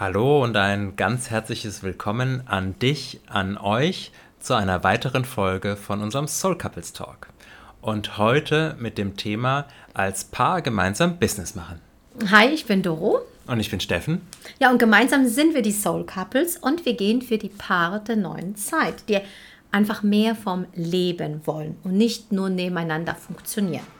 Hallo und ein ganz herzliches Willkommen an dich, an euch zu einer weiteren Folge von unserem Soul Couples Talk. Und heute mit dem Thema als Paar gemeinsam Business machen. Hi, ich bin Doro. Und ich bin Steffen. Ja, und gemeinsam sind wir die Soul Couples und wir gehen für die Paare der neuen Zeit, die einfach mehr vom Leben wollen und nicht nur nebeneinander funktionieren.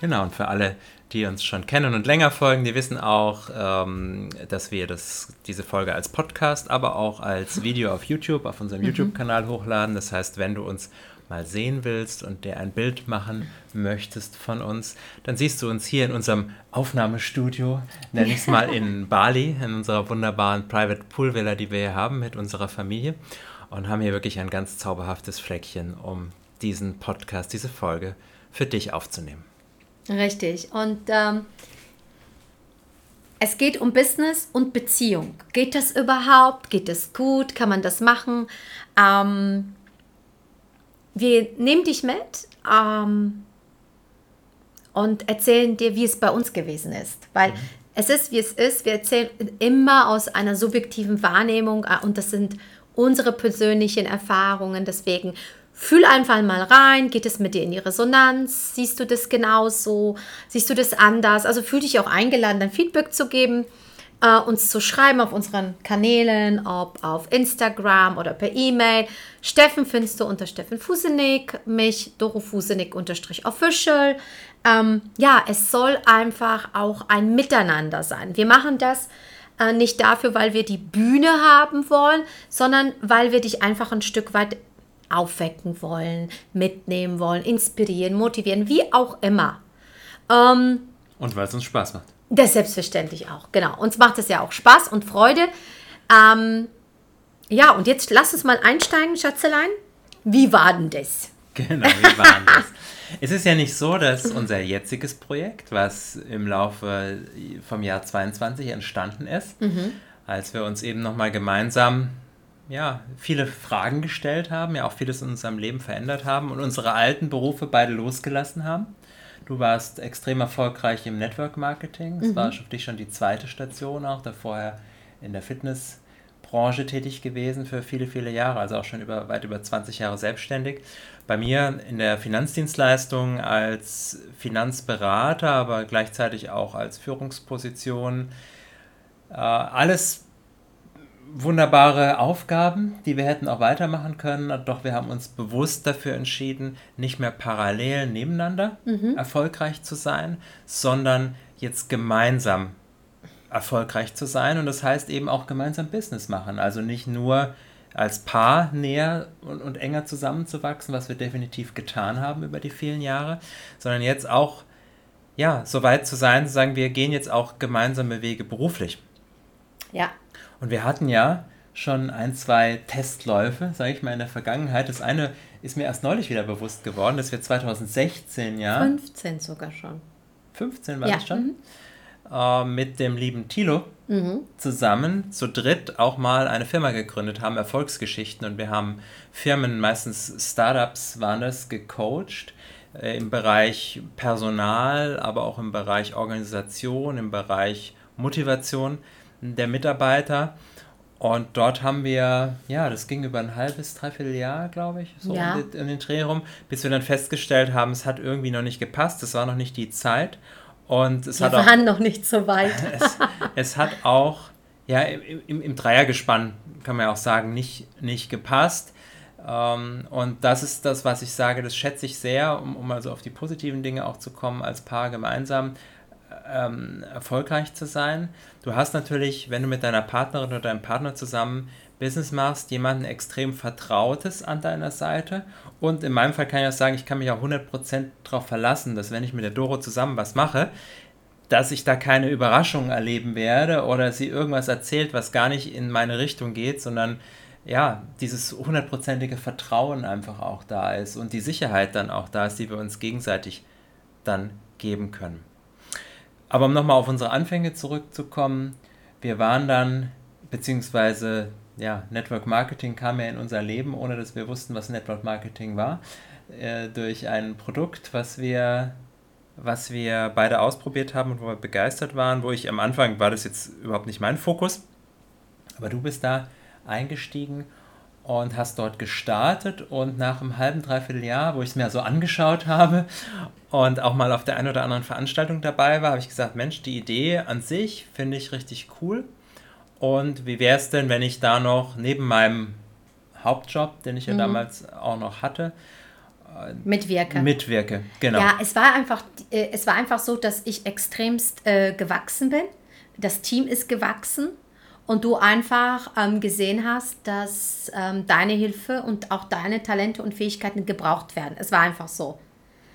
Genau, und für alle, die uns schon kennen und länger folgen, die wissen auch, ähm, dass wir das, diese Folge als Podcast, aber auch als Video auf YouTube, auf unserem mhm. YouTube-Kanal hochladen. Das heißt, wenn du uns mal sehen willst und dir ein Bild machen möchtest von uns, dann siehst du uns hier in unserem Aufnahmestudio, nenne ich es mal in Bali, in unserer wunderbaren Private Pool Villa, die wir hier haben mit unserer Familie und haben hier wirklich ein ganz zauberhaftes Fleckchen, um diesen Podcast, diese Folge für dich aufzunehmen. Richtig. Und ähm, es geht um Business und Beziehung. Geht das überhaupt? Geht das gut? Kann man das machen? Ähm, wir nehmen dich mit ähm, und erzählen dir, wie es bei uns gewesen ist. Weil mhm. es ist, wie es ist. Wir erzählen immer aus einer subjektiven Wahrnehmung äh, und das sind unsere persönlichen Erfahrungen. Deswegen Fühl einfach mal rein, geht es mit dir in die Resonanz? Siehst du das genauso? Siehst du das anders? Also fühl dich auch eingeladen, dein Feedback zu geben, äh, uns zu schreiben auf unseren Kanälen, ob auf Instagram oder per E-Mail. Steffen findest du unter Steffen Fusenik, mich Doro Fusenik unterstrich official. Ähm, ja, es soll einfach auch ein Miteinander sein. Wir machen das äh, nicht dafür, weil wir die Bühne haben wollen, sondern weil wir dich einfach ein Stück weit aufwecken wollen, mitnehmen wollen, inspirieren, motivieren, wie auch immer. Ähm, und weil es uns Spaß macht. Das selbstverständlich auch, genau. Uns macht es ja auch Spaß und Freude. Ähm, ja, und jetzt lass uns mal einsteigen, Schatzelein. Wie war denn das? Genau, wie war denn das? es ist ja nicht so, dass unser jetziges Projekt, was im Laufe vom Jahr 22 entstanden ist, mhm. als wir uns eben nochmal gemeinsam ja, viele Fragen gestellt haben, ja auch vieles in unserem Leben verändert haben und unsere alten Berufe beide losgelassen haben. Du warst extrem erfolgreich im Network Marketing. Das mhm. war für dich schon die zweite Station auch, da vorher in der Fitnessbranche tätig gewesen für viele, viele Jahre, also auch schon über, weit über 20 Jahre selbstständig. Bei mir in der Finanzdienstleistung als Finanzberater, aber gleichzeitig auch als Führungsposition. Äh, alles wunderbare Aufgaben, die wir hätten auch weitermachen können, doch wir haben uns bewusst dafür entschieden, nicht mehr parallel nebeneinander mhm. erfolgreich zu sein, sondern jetzt gemeinsam erfolgreich zu sein und das heißt eben auch gemeinsam Business machen, also nicht nur als Paar näher und, und enger zusammenzuwachsen, was wir definitiv getan haben über die vielen Jahre, sondern jetzt auch ja, so weit zu sein, zu sagen, wir gehen jetzt auch gemeinsame Wege beruflich. Ja, und wir hatten ja schon ein, zwei Testläufe, sage ich mal, in der Vergangenheit. Das eine ist mir erst neulich wieder bewusst geworden, dass wir 2016 ja. 15 sogar schon. 15 war ja. das schon? Mhm. Äh, mit dem lieben Tilo mhm. zusammen zu dritt auch mal eine Firma gegründet haben, Erfolgsgeschichten. Und wir haben Firmen, meistens Startups waren das, gecoacht äh, im Bereich Personal, aber auch im Bereich Organisation, im Bereich Motivation der Mitarbeiter. Und dort haben wir, ja, das ging über ein halbes, dreiviertel Jahr, glaube ich, so ja. in, den Dreh rum, bis wir dann festgestellt haben, es hat irgendwie noch nicht gepasst, es war noch nicht die Zeit. Und es wir hat waren auch, noch nicht so weit. es, es hat auch, ja, im, im Dreiergespann kann man ja auch sagen, nicht, nicht gepasst. Ähm, und das ist das, was ich sage, das schätze ich sehr, um, um also auf die positiven Dinge auch zu kommen, als Paar gemeinsam ähm, erfolgreich zu sein. Du hast natürlich, wenn du mit deiner Partnerin oder deinem Partner zusammen Business machst, jemanden extrem Vertrautes an deiner Seite. Und in meinem Fall kann ich auch sagen, ich kann mich auch 100% darauf verlassen, dass wenn ich mit der Doro zusammen was mache, dass ich da keine Überraschungen erleben werde oder sie irgendwas erzählt, was gar nicht in meine Richtung geht, sondern ja, dieses hundertprozentige Vertrauen einfach auch da ist und die Sicherheit dann auch da ist, die wir uns gegenseitig dann geben können. Aber um nochmal auf unsere Anfänge zurückzukommen, wir waren dann, beziehungsweise ja, Network Marketing kam ja in unser Leben, ohne dass wir wussten, was Network Marketing war, äh, durch ein Produkt, was wir, was wir beide ausprobiert haben und wo wir begeistert waren, wo ich am Anfang war das jetzt überhaupt nicht mein Fokus, aber du bist da eingestiegen und hast dort gestartet und nach einem halben, dreiviertel Jahr, wo ich es mir so angeschaut habe und auch mal auf der einen oder anderen Veranstaltung dabei war, habe ich gesagt, Mensch, die Idee an sich finde ich richtig cool. Und wie wäre es denn, wenn ich da noch neben meinem Hauptjob, den ich ja mhm. damals auch noch hatte, äh, mitwirke. Mitwirke, genau. Ja, es war einfach, äh, es war einfach so, dass ich extremst äh, gewachsen bin. Das Team ist gewachsen und du einfach ähm, gesehen hast, dass ähm, deine Hilfe und auch deine Talente und Fähigkeiten gebraucht werden. Es war einfach so.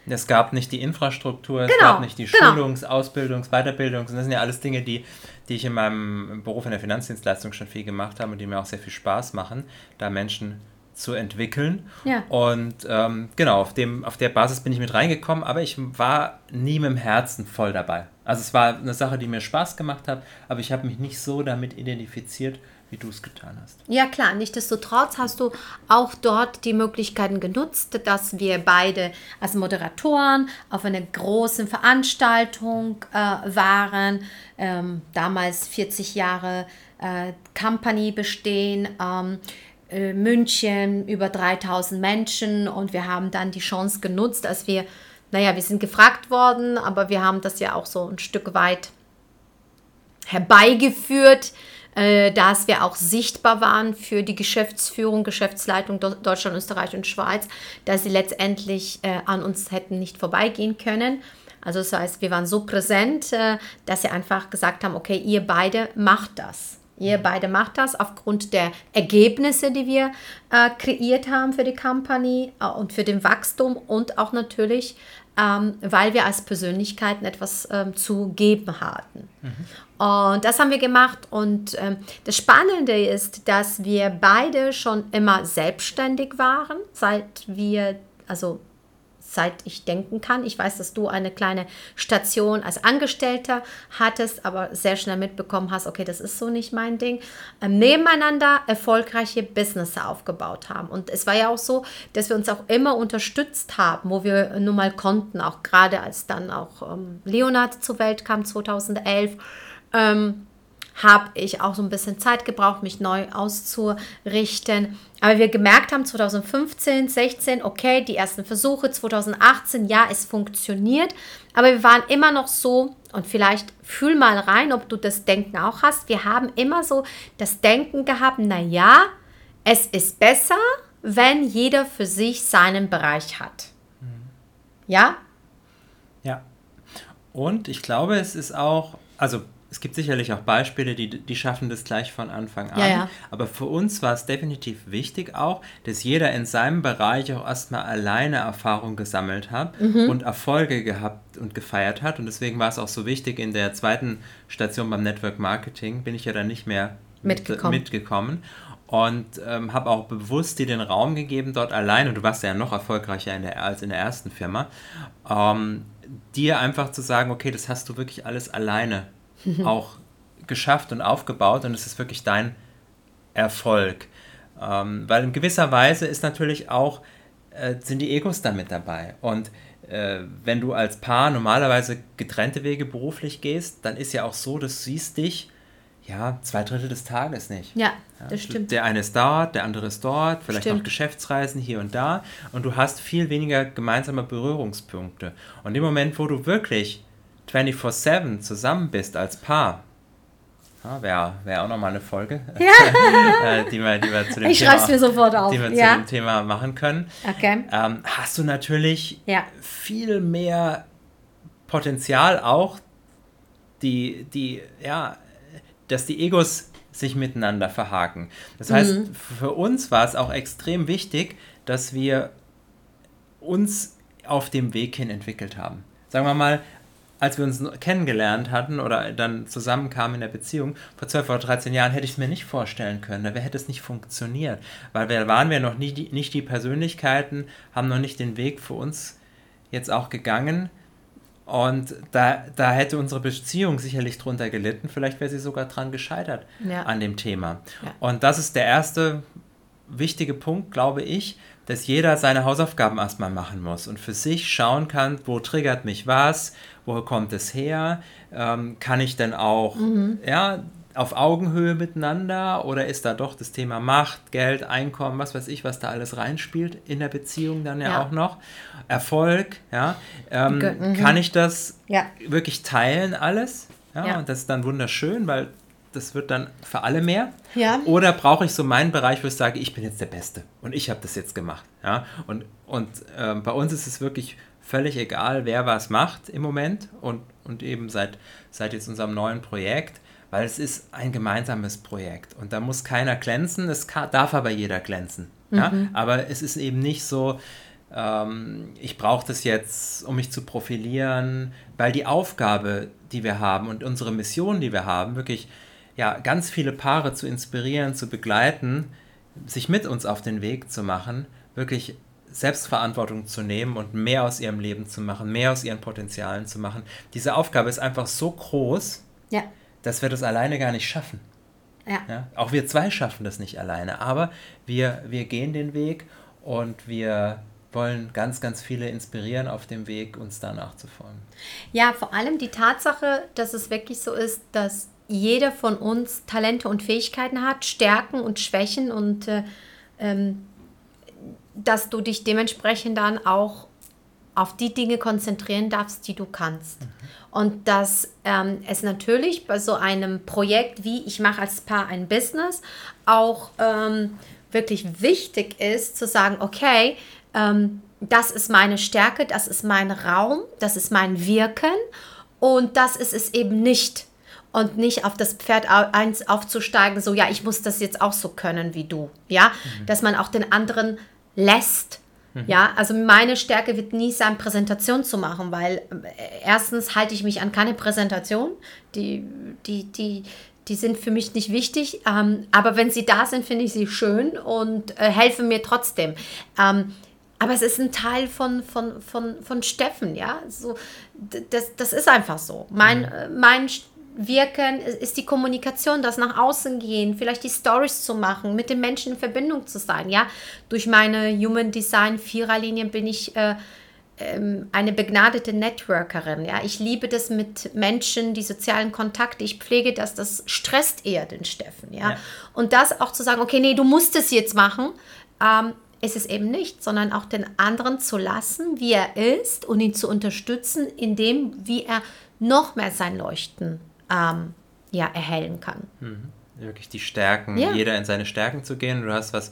Es gab nicht die Infrastruktur, es genau, gab nicht die genau. Schulungs-, Ausbildungs-, Weiterbildungs-, und das sind ja alles Dinge, die, die ich in meinem Beruf in der Finanzdienstleistung schon viel gemacht habe und die mir auch sehr viel Spaß machen, da Menschen zu entwickeln. Ja. Und ähm, genau, auf, dem, auf der Basis bin ich mit reingekommen, aber ich war nie mit dem Herzen voll dabei. Also es war eine Sache, die mir Spaß gemacht hat, aber ich habe mich nicht so damit identifiziert, wie du es getan hast. Ja klar, nichtsdestotrotz hast du auch dort die Möglichkeiten genutzt, dass wir beide als Moderatoren auf einer großen Veranstaltung äh, waren, ähm, damals 40 Jahre äh, Company bestehen. Ähm, äh, München, über 3000 Menschen und wir haben dann die Chance genutzt, als wir, naja, wir sind gefragt worden, aber wir haben das ja auch so ein Stück weit herbeigeführt, äh, dass wir auch sichtbar waren für die Geschäftsführung, Geschäftsleitung Deutschland, Österreich und Schweiz, dass sie letztendlich äh, an uns hätten nicht vorbeigehen können. Also das heißt, wir waren so präsent, äh, dass sie einfach gesagt haben, okay, ihr beide macht das. Ihr beide macht das aufgrund der Ergebnisse, die wir äh, kreiert haben für die Company äh, und für den Wachstum und auch natürlich, ähm, weil wir als Persönlichkeiten etwas ähm, zu geben hatten. Mhm. Und das haben wir gemacht. Und ähm, das Spannende ist, dass wir beide schon immer selbstständig waren, seit wir, also seit ich denken kann. Ich weiß, dass du eine kleine Station als Angestellter hattest, aber sehr schnell mitbekommen hast, okay, das ist so nicht mein Ding. Ähm, nebeneinander erfolgreiche Business aufgebaut haben. Und es war ja auch so, dass wir uns auch immer unterstützt haben, wo wir nun mal konnten, auch gerade als dann auch ähm, Leonard zur Welt kam 2011. Ähm, habe ich auch so ein bisschen Zeit gebraucht, mich neu auszurichten. Aber wir gemerkt haben 2015, 16, okay, die ersten Versuche, 2018, ja, es funktioniert. Aber wir waren immer noch so, und vielleicht fühl mal rein, ob du das Denken auch hast. Wir haben immer so das Denken gehabt, naja, es ist besser, wenn jeder für sich seinen Bereich hat. Mhm. Ja? Ja. Und ich glaube, es ist auch, also es gibt sicherlich auch Beispiele, die, die schaffen das gleich von Anfang an. Ja, ja. Aber für uns war es definitiv wichtig auch, dass jeder in seinem Bereich auch erstmal alleine Erfahrung gesammelt hat mhm. und Erfolge gehabt und gefeiert hat. Und deswegen war es auch so wichtig, in der zweiten Station beim Network Marketing bin ich ja dann nicht mehr mitgekommen. mitgekommen und ähm, habe auch bewusst dir den Raum gegeben, dort alleine, und du warst ja noch erfolgreicher in der, als in der ersten Firma, ähm, dir einfach zu sagen, okay, das hast du wirklich alles alleine auch geschafft und aufgebaut und es ist wirklich dein Erfolg. Ähm, weil in gewisser Weise ist natürlich auch, äh, sind die Egos damit dabei. Und äh, wenn du als Paar normalerweise getrennte Wege beruflich gehst, dann ist ja auch so, dass du siehst dich ja, zwei Drittel des Tages nicht. Ja, ja, das stimmt. Der eine ist dort, der andere ist dort, vielleicht stimmt. auch Geschäftsreisen hier und da. Und du hast viel weniger gemeinsame Berührungspunkte. Und im Moment, wo du wirklich 24-7 zusammen bist als Paar, ja, wäre wär auch nochmal eine Folge, ja. Äh, die, wir, die wir zu dem ich Thema, mir sofort auf. Die wir ja. zu dem Thema machen können. Okay. Ähm, hast du natürlich ja. viel mehr Potenzial auch, die, die, ja, dass die Egos sich miteinander verhaken. Das heißt, mhm. für uns war es auch extrem wichtig, dass wir uns auf dem Weg hin entwickelt haben. Sagen wir mal, als wir uns kennengelernt hatten oder dann zusammenkamen in der Beziehung, vor 12 oder 13 Jahren, hätte ich es mir nicht vorstellen können. Da hätte es nicht funktioniert. Weil wir waren wir noch nie die, nicht die Persönlichkeiten, haben noch nicht den Weg für uns jetzt auch gegangen, Und da, da hätte unsere Beziehung sicherlich drunter gelitten. Vielleicht wäre sie sogar dran gescheitert Ja. an dem Thema. Ja. Und das ist der erste wichtige Punkt, glaube ich, dass jeder seine Hausaufgaben erstmal machen muss und für sich schauen kann, wo triggert mich was, wo kommt es her, ähm, kann ich denn auch ja, auf Augenhöhe miteinander oder ist da doch das Thema Macht, Geld, Einkommen, was weiß ich, was da alles reinspielt in der Beziehung dann ja, Ja. auch noch, Erfolg, ja, ähm, mhm. kann ich das Ja. wirklich teilen alles? Ja, Ja. und das ist dann wunderschön, weil das wird dann für alle mehr. Ja. Oder brauche ich so meinen Bereich, wo ich sage, ich bin jetzt der Beste und ich habe das jetzt gemacht. Ja? Und, und ähm, bei uns ist es wirklich völlig egal, wer was macht im Moment und, und eben seit, seit jetzt unserem neuen Projekt, weil es ist ein gemeinsames Projekt und da muss keiner glänzen, es kann, darf aber jeder glänzen. Ja? Aber es ist eben nicht so, ähm, ich brauche das jetzt, um mich zu profilieren, weil die Aufgabe, die wir haben und unsere Mission, die wir haben, wirklich ja, ganz viele Paare zu inspirieren, zu begleiten, sich mit uns auf den Weg zu machen, wirklich Selbstverantwortung zu nehmen und mehr aus ihrem Leben zu machen, mehr aus ihren Potenzialen zu machen. Diese Aufgabe ist einfach so groß, Ja. dass wir das alleine gar nicht schaffen. Ja. Ja? Auch wir zwei schaffen das nicht alleine, aber wir, wir gehen den Weg und wir wollen ganz, ganz viele inspirieren auf dem Weg, uns da nachzufolgen. Ja, vor allem die Tatsache, dass es wirklich so ist, dass jeder von uns Talente und Fähigkeiten hat, Stärken und Schwächen und äh, ähm, dass du dich dementsprechend dann auch auf die Dinge konzentrieren darfst, die du kannst. Und dass ähm, es natürlich bei so einem Projekt wie ich mache als Paar ein Business auch ähm, wirklich wichtig ist zu sagen, okay, ähm, das ist meine Stärke, das ist mein Raum, das ist mein Wirken und das ist es eben nicht. Und nicht auf das Pferd eins aufzusteigen, so ja, ich muss das jetzt auch so können wie du. Ja, dass man auch den anderen lässt. Ja, also meine Stärke wird nie sein, Präsentation zu machen, weil äh, erstens halte ich mich an keine Präsentation. Die, die, die, die sind für mich nicht wichtig. Ähm, aber wenn sie da sind, finde ich sie schön und äh, helfen mir trotzdem. Ähm, aber es ist ein Teil von, von, von, von Steffen, ja. So, das, das ist einfach so. Mein, äh, mein Wirken ist die Kommunikation, das nach außen gehen, vielleicht die Stories zu machen, mit den Menschen in Verbindung zu sein, ja. Durch meine Human Design Viererlinien bin ich äh, ähm, eine begnadete Networkerin, ja. Ich liebe das mit Menschen, die sozialen Kontakte, ich pflege das, das stresst eher den Steffen, ja. Ja. Und das auch zu sagen, okay, nee, du musst es jetzt machen, ähm, ist es eben nicht, sondern auch den anderen zu lassen, wie er ist und ihn zu unterstützen, in dem, wie er noch mehr sein Leuchten ähm, ja, erhellen kann. Wirklich die Stärken, Ja. jeder in seine Stärken zu gehen. Du hast was,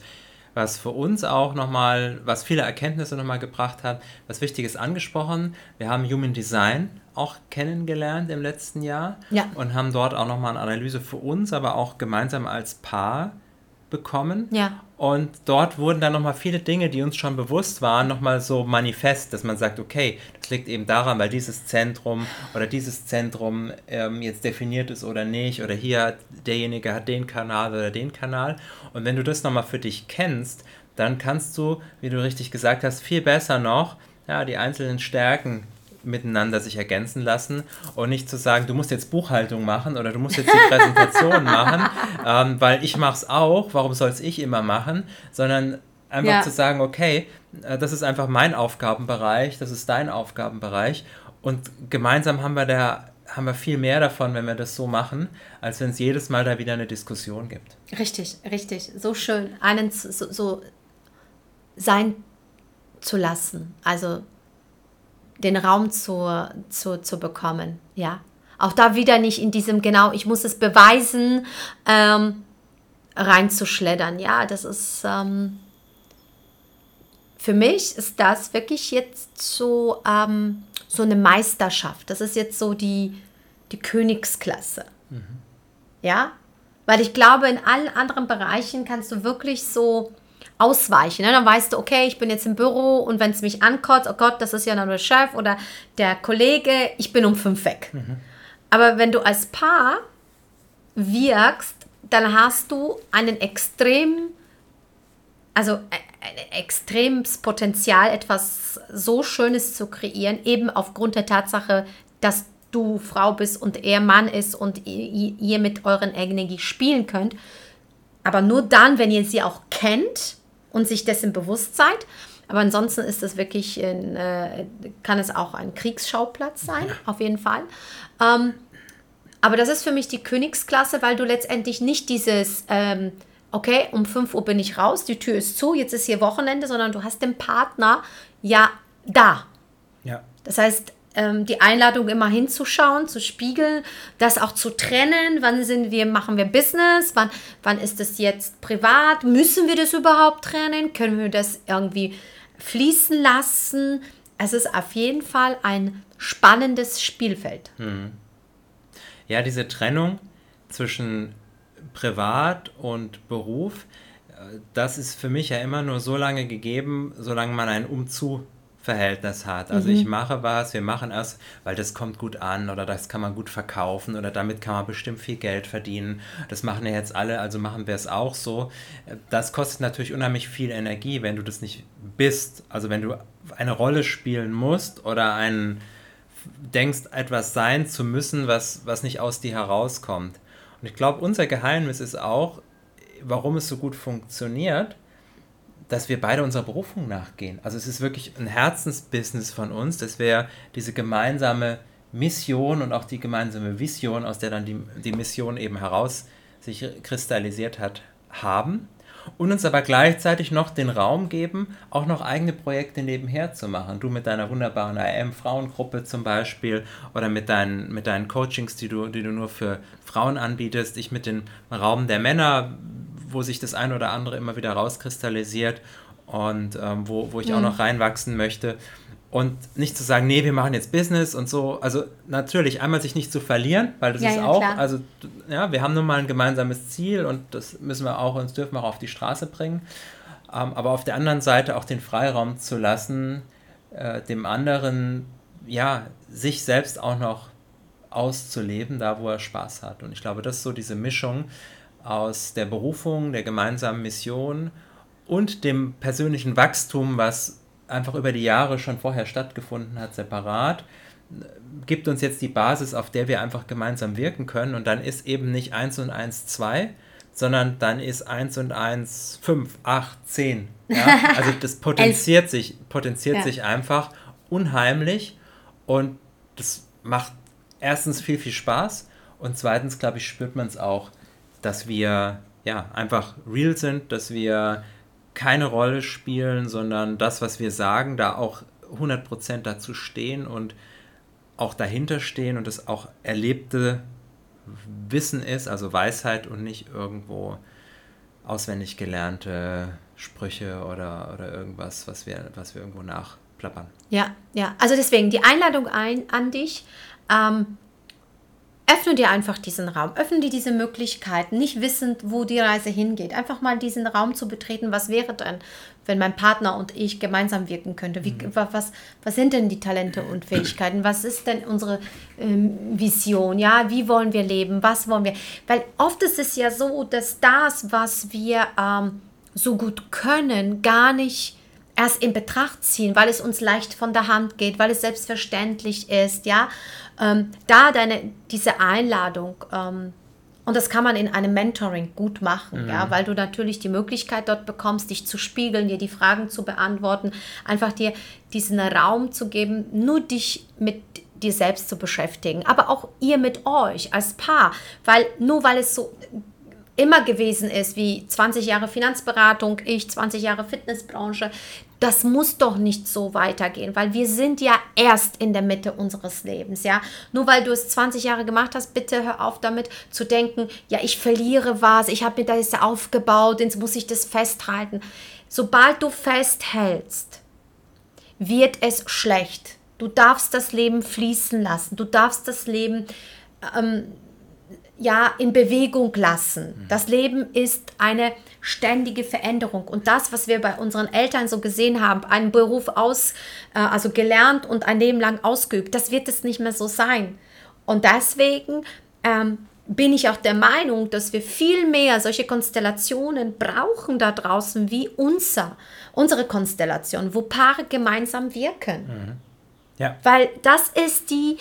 was für uns auch nochmal, was viele Erkenntnisse nochmal gebracht hat, was Wichtiges angesprochen. Wir haben Human Design auch kennengelernt im letzten Jahr Ja. und haben dort auch nochmal eine Analyse für uns, aber auch gemeinsam als Paar bekommen. Ja. Und dort wurden dann nochmal viele Dinge, die uns schon bewusst waren, nochmal so manifest, dass man sagt, okay, das liegt eben daran, weil dieses Zentrum oder dieses Zentrum ähm, jetzt definiert ist oder nicht, oder hier derjenige hat den Kanal oder den Kanal. Und wenn du das nochmal für dich kennst, dann kannst du, wie du richtig gesagt hast, viel besser noch ja, die einzelnen Stärken miteinander sich ergänzen lassen und nicht zu sagen, du musst jetzt Buchhaltung machen oder du musst jetzt die Präsentation machen, ähm, weil ich mache es auch, warum soll es ich immer machen, sondern einfach Ja. zu sagen, okay, äh, das ist einfach mein Aufgabenbereich, das ist dein Aufgabenbereich und gemeinsam haben wir da haben wir viel mehr davon, wenn wir das so machen, als wenn es jedes Mal da wieder eine Diskussion gibt. Richtig, richtig. So schön, einen so, so sein zu lassen. Also den Raum zu, zu, zu bekommen. Ja. Auch da wieder nicht in diesem, genau, ich muss es beweisen, ähm, reinzuschleddern. Ja, das ist. Ähm, für mich ist das wirklich jetzt so, ähm, so eine Meisterschaft. Das ist jetzt so die, die Königsklasse. Ja, weil ich glaube, in allen anderen Bereichen kannst du wirklich so ausweichen. Ne? Dann weißt du, okay, ich bin jetzt im Büro und wenn es mich ankotzt, oh Gott, das ist ja nur der Chef oder der Kollege, ich bin um fünf weg. Aber wenn du als Paar wirkst, dann hast du einen extrem, also äh, ein extremes Potenzial, etwas so Schönes zu kreieren, eben aufgrund der Tatsache, dass du Frau bist und er Mann ist und ihr, ihr mit euren Energie spielen könnt. Aber nur dann, wenn ihr sie auch kennt und sich dessen bewusst seid. Aber ansonsten ist es wirklich, ein, äh, kann es auch ein Kriegsschauplatz sein, auf jeden Fall. Ähm, aber das ist für mich die Königsklasse, weil du letztendlich nicht dieses, ähm, okay, um 5 Uhr bin ich raus, die Tür ist zu, jetzt ist hier Wochenende, sondern du hast den Partner ja da. Ja. Das heißt, ähm, die Einladung immer hinzuschauen, zu spiegeln, das auch zu trennen. Wann sind wir, machen wir Business? Wann, wann ist das jetzt privat? Müssen wir das überhaupt trennen? Können wir das irgendwie fließen lassen? Es ist auf jeden Fall ein spannendes Spielfeld. Hm. Ja, diese Trennung zwischen Privat und Beruf, äh, das ist für mich ja immer nur so lange gegeben, solange man einen Umzug Verhältnis hat. Also mhm. ich mache was, wir machen es, weil das kommt gut an oder das kann man gut verkaufen oder damit kann man bestimmt viel Geld verdienen. Das machen ja jetzt alle, also machen wir es auch so. Das kostet natürlich unheimlich viel Energie, wenn du das nicht bist. Also wenn du eine Rolle spielen musst oder einen denkst, etwas sein zu müssen, was, was nicht aus dir herauskommt. Und ich glaube, unser Geheimnis ist auch, warum es so gut funktioniert, dass wir beide unserer Berufung nachgehen. Also es ist wirklich ein Herzensbusiness von uns, dass wir diese gemeinsame Mission und auch die gemeinsame Vision, aus der dann die, die Mission eben heraus sich kristallisiert hat, haben und uns aber gleichzeitig noch den Raum geben, auch noch eigene Projekte nebenher zu machen. Du mit deiner wunderbaren AM-Frauengruppe zum Beispiel oder mit deinen, mit deinen Coachings, die du, die du nur für Frauen anbietest, ich mit dem Raum der Männer, wo sich das eine oder andere immer wieder rauskristallisiert und ähm, wo, wo ich mhm. auch noch reinwachsen möchte. Und nicht zu sagen, nee, wir machen jetzt Business und so. Also natürlich einmal sich nicht zu verlieren, weil das ja, ist ja, auch, klar. also ja, wir haben nun mal ein gemeinsames Ziel und das müssen wir auch, uns dürfen wir auch auf die Straße bringen. Ähm, aber auf der anderen Seite auch den Freiraum zu lassen, äh, dem anderen, ja, sich selbst auch noch auszuleben, da wo er Spaß hat. Und ich glaube, das ist so diese Mischung, aus der Berufung, der gemeinsamen Mission und dem persönlichen Wachstum, was einfach über die Jahre schon vorher stattgefunden hat, separat, gibt uns jetzt die Basis, auf der wir einfach gemeinsam wirken können. Und dann ist eben nicht 1 und 1 2, sondern dann ist 1 und 1 5, 8, 10. Ja? Also das potenziert sich, potenziert ja. sich einfach unheimlich und das macht erstens viel, viel Spaß und zweitens, glaube ich, spürt man es auch dass wir ja einfach real sind, dass wir keine Rolle spielen, sondern das, was wir sagen, da auch 100% dazu stehen und auch dahinter stehen und es auch erlebte Wissen ist, also Weisheit und nicht irgendwo auswendig gelernte Sprüche oder, oder irgendwas, was wir, was wir irgendwo nachplappern. Ja, ja, also deswegen die Einladung ein, an dich. Ähm, öffne dir einfach diesen Raum, öffne dir diese Möglichkeiten, nicht wissend, wo die Reise hingeht. Einfach mal diesen Raum zu betreten, was wäre denn, wenn mein Partner und ich gemeinsam wirken könnte? Wie, mhm. was, was sind denn die Talente und Fähigkeiten? Was ist denn unsere ähm, Vision? Ja, wie wollen wir leben? Was wollen wir? Weil oft ist es ja so, dass das, was wir ähm, so gut können, gar nicht erst in Betracht ziehen, weil es uns leicht von der Hand geht, weil es selbstverständlich ist, ja ähm, da deine, diese Einladung, ähm, und das kann man in einem Mentoring gut machen, mhm. ja, weil du natürlich die Möglichkeit dort bekommst, dich zu spiegeln, dir die Fragen zu beantworten, einfach dir diesen Raum zu geben, nur dich mit dir selbst zu beschäftigen, aber auch ihr mit euch als Paar, weil nur weil es so immer gewesen ist, wie 20 Jahre Finanzberatung, ich 20 Jahre Fitnessbranche, das muss doch nicht so weitergehen, weil wir sind ja erst in der Mitte unseres Lebens, ja. Nur weil du es 20 Jahre gemacht hast, bitte hör auf damit zu denken, ja, ich verliere was, ich habe mir das aufgebaut, jetzt muss ich das festhalten. Sobald du festhältst, wird es schlecht. Du darfst das Leben fließen lassen. Du darfst das Leben ähm, ja in Bewegung lassen. Mhm. Das Leben ist eine ständige Veränderung und das, was wir bei unseren Eltern so gesehen haben, einen Beruf aus, äh, also gelernt und ein Leben lang ausgeübt, das wird es nicht mehr so sein. Und deswegen ähm, bin ich auch der Meinung, dass wir viel mehr solche Konstellationen brauchen da draußen wie unser, unsere Konstellation, wo Paare gemeinsam wirken. Mhm. Ja. Weil das ist die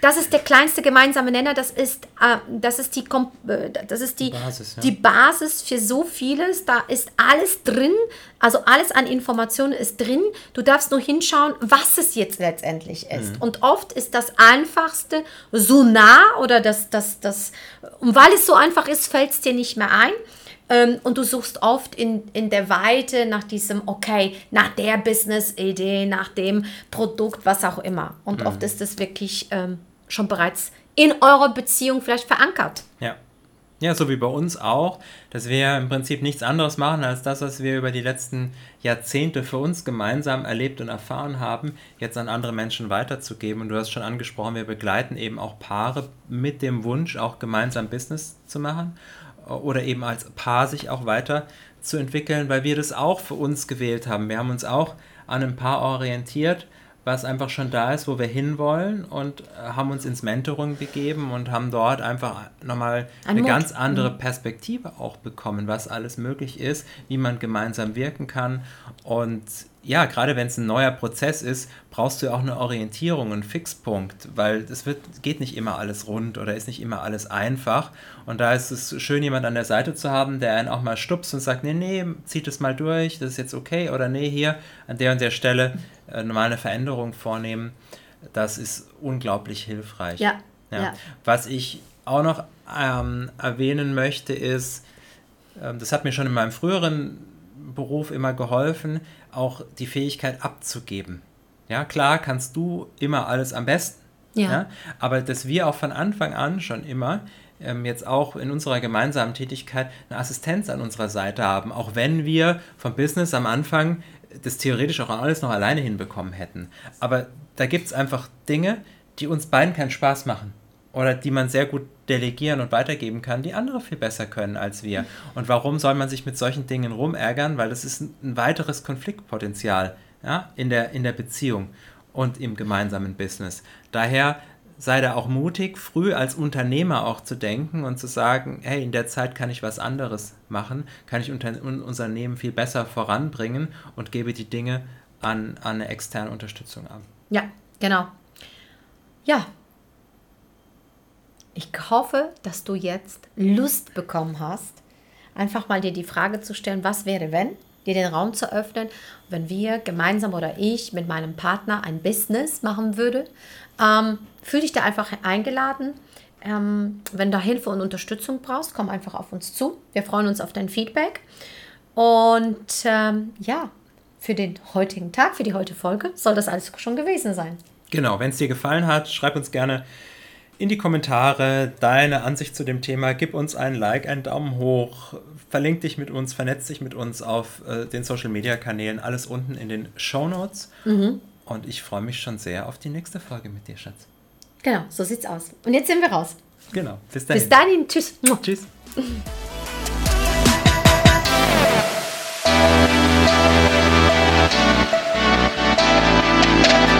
das ist der kleinste gemeinsame Nenner, das ist, äh, das ist, die, äh, das ist die, Basis, ja. die Basis für so vieles. Da ist alles drin, also alles an Informationen ist drin. Du darfst nur hinschauen, was es jetzt letztendlich ist. Mhm. Und oft ist das Einfachste so nah oder das, das, das, und weil es so einfach ist, fällt es dir nicht mehr ein. Ähm, und du suchst oft in, in der Weite nach diesem, okay, nach der Business-Idee, nach dem Produkt, was auch immer. Und mhm. oft ist das wirklich ähm, schon bereits in eurer Beziehung vielleicht verankert. Ja. Ja, so wie bei uns auch, dass wir im Prinzip nichts anderes machen, als das, was wir über die letzten Jahrzehnte für uns gemeinsam erlebt und erfahren haben, jetzt an andere Menschen weiterzugeben. Und du hast schon angesprochen, wir begleiten eben auch Paare mit dem Wunsch, auch gemeinsam Business zu machen oder eben als Paar sich auch weiter zu entwickeln, weil wir das auch für uns gewählt haben. Wir haben uns auch an einem Paar orientiert, was einfach schon da ist, wo wir hinwollen und äh, haben uns ins Mentoring begeben und haben dort einfach nochmal Ein eine Mut. ganz andere mhm. Perspektive auch bekommen, was alles möglich ist, wie man gemeinsam wirken kann und ja, gerade wenn es ein neuer Prozess ist, brauchst du auch eine Orientierung, einen Fixpunkt, weil es wird, geht nicht immer alles rund oder ist nicht immer alles einfach. Und da ist es schön, jemand an der Seite zu haben, der einen auch mal stupst und sagt, nee, nee, zieht es mal durch, das ist jetzt okay oder nee, hier an der und der Stelle äh, normal eine Veränderung vornehmen. Das ist unglaublich hilfreich. Ja. ja. ja. Was ich auch noch ähm, erwähnen möchte, ist, äh, das hat mir schon in meinem früheren Beruf immer geholfen, auch die Fähigkeit abzugeben. Ja, klar kannst du immer alles am besten. Ja. ja aber dass wir auch von Anfang an schon immer ähm, jetzt auch in unserer gemeinsamen Tätigkeit eine Assistenz an unserer Seite haben, auch wenn wir vom Business am Anfang das theoretisch auch alles noch alleine hinbekommen hätten. Aber da gibt es einfach Dinge, die uns beiden keinen Spaß machen oder die man sehr gut delegieren und weitergeben kann, die andere viel besser können als wir. Und warum soll man sich mit solchen Dingen rumärgern? Weil das ist ein weiteres Konfliktpotenzial ja, in, der, in der Beziehung und im gemeinsamen Business. Daher sei da auch mutig, früh als Unternehmer auch zu denken und zu sagen, hey, in der Zeit kann ich was anderes machen, kann ich unter, Unternehmen viel besser voranbringen und gebe die Dinge an, an eine externe Unterstützung ab. Ja, genau. Ja, ich hoffe, dass du jetzt Lust bekommen hast, einfach mal dir die Frage zu stellen, was wäre, wenn, dir den Raum zu öffnen, wenn wir gemeinsam oder ich mit meinem Partner ein Business machen würde. Ähm, fühl dich da einfach eingeladen. Ähm, wenn du Hilfe und Unterstützung brauchst, komm einfach auf uns zu. Wir freuen uns auf dein Feedback. Und ähm, ja, für den heutigen Tag, für die heutige Folge soll das alles schon gewesen sein. Genau, wenn es dir gefallen hat, schreib uns gerne in die Kommentare deine Ansicht zu dem Thema. Gib uns ein Like, einen Daumen hoch, verlink dich mit uns, vernetz dich mit uns auf äh, den Social Media Kanälen. Alles unten in den Show Notes. Mhm. Und ich freue mich schon sehr auf die nächste Folge mit dir, Schatz. Genau, so sieht's aus. Und jetzt sind wir raus. Genau, bis dahin. Bis dahin, tschüss. Tschüss.